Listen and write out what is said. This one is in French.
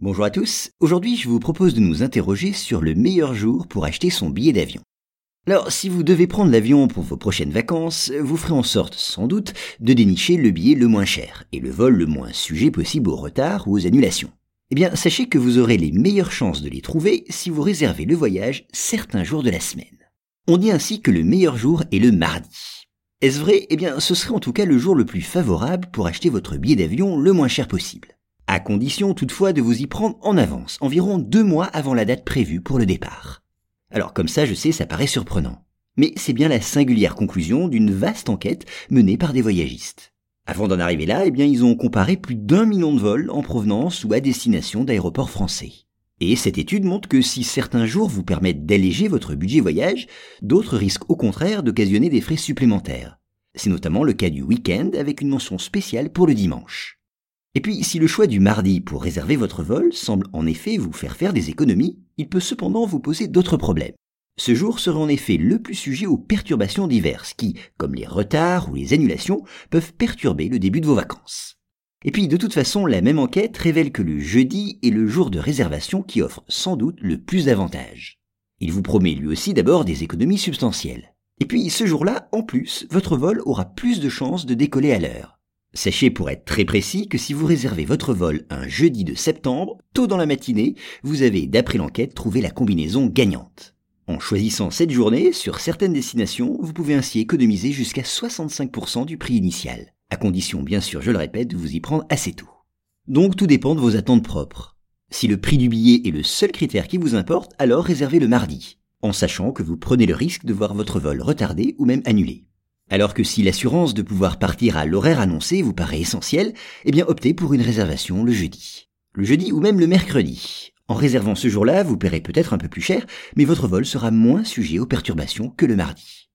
Bonjour à tous, aujourd'hui je vous propose de nous interroger sur le meilleur jour pour acheter son billet d'avion. Alors si vous devez prendre l'avion pour vos prochaines vacances, vous ferez en sorte sans doute de dénicher le billet le moins cher et le vol le moins sujet possible au retard ou aux annulations. Eh bien sachez que vous aurez les meilleures chances de les trouver si vous réservez le voyage certains jours de la semaine. On dit ainsi que le meilleur jour est le mardi. Est-ce vrai? Eh bien ce serait en tout cas le jour le plus favorable pour acheter votre billet d'avion le moins cher possible à condition toutefois de vous y prendre en avance, environ deux mois avant la date prévue pour le départ. Alors comme ça, je sais, ça paraît surprenant. Mais c'est bien la singulière conclusion d'une vaste enquête menée par des voyagistes. Avant d'en arriver là, eh bien, ils ont comparé plus d'un million de vols en provenance ou à destination d'aéroports français. Et cette étude montre que si certains jours vous permettent d'alléger votre budget voyage, d'autres risquent au contraire d'occasionner des frais supplémentaires. C'est notamment le cas du week-end avec une mention spéciale pour le dimanche. Et puis, si le choix du mardi pour réserver votre vol semble en effet vous faire faire des économies, il peut cependant vous poser d'autres problèmes. Ce jour serait en effet le plus sujet aux perturbations diverses qui, comme les retards ou les annulations, peuvent perturber le début de vos vacances. Et puis, de toute façon, la même enquête révèle que le jeudi est le jour de réservation qui offre sans doute le plus d'avantages. Il vous promet lui aussi d'abord des économies substantielles. Et puis, ce jour-là, en plus, votre vol aura plus de chances de décoller à l'heure. Sachez pour être très précis que si vous réservez votre vol un jeudi de septembre, tôt dans la matinée, vous avez, d'après l'enquête, trouvé la combinaison gagnante. En choisissant cette journée, sur certaines destinations, vous pouvez ainsi économiser jusqu'à 65% du prix initial, à condition bien sûr, je le répète, de vous y prendre assez tôt. Donc tout dépend de vos attentes propres. Si le prix du billet est le seul critère qui vous importe, alors réservez le mardi, en sachant que vous prenez le risque de voir votre vol retardé ou même annulé. Alors que si l'assurance de pouvoir partir à l'horaire annoncé vous paraît essentielle, eh bien optez pour une réservation le jeudi. Le jeudi ou même le mercredi. En réservant ce jour-là, vous paierez peut-être un peu plus cher, mais votre vol sera moins sujet aux perturbations que le mardi.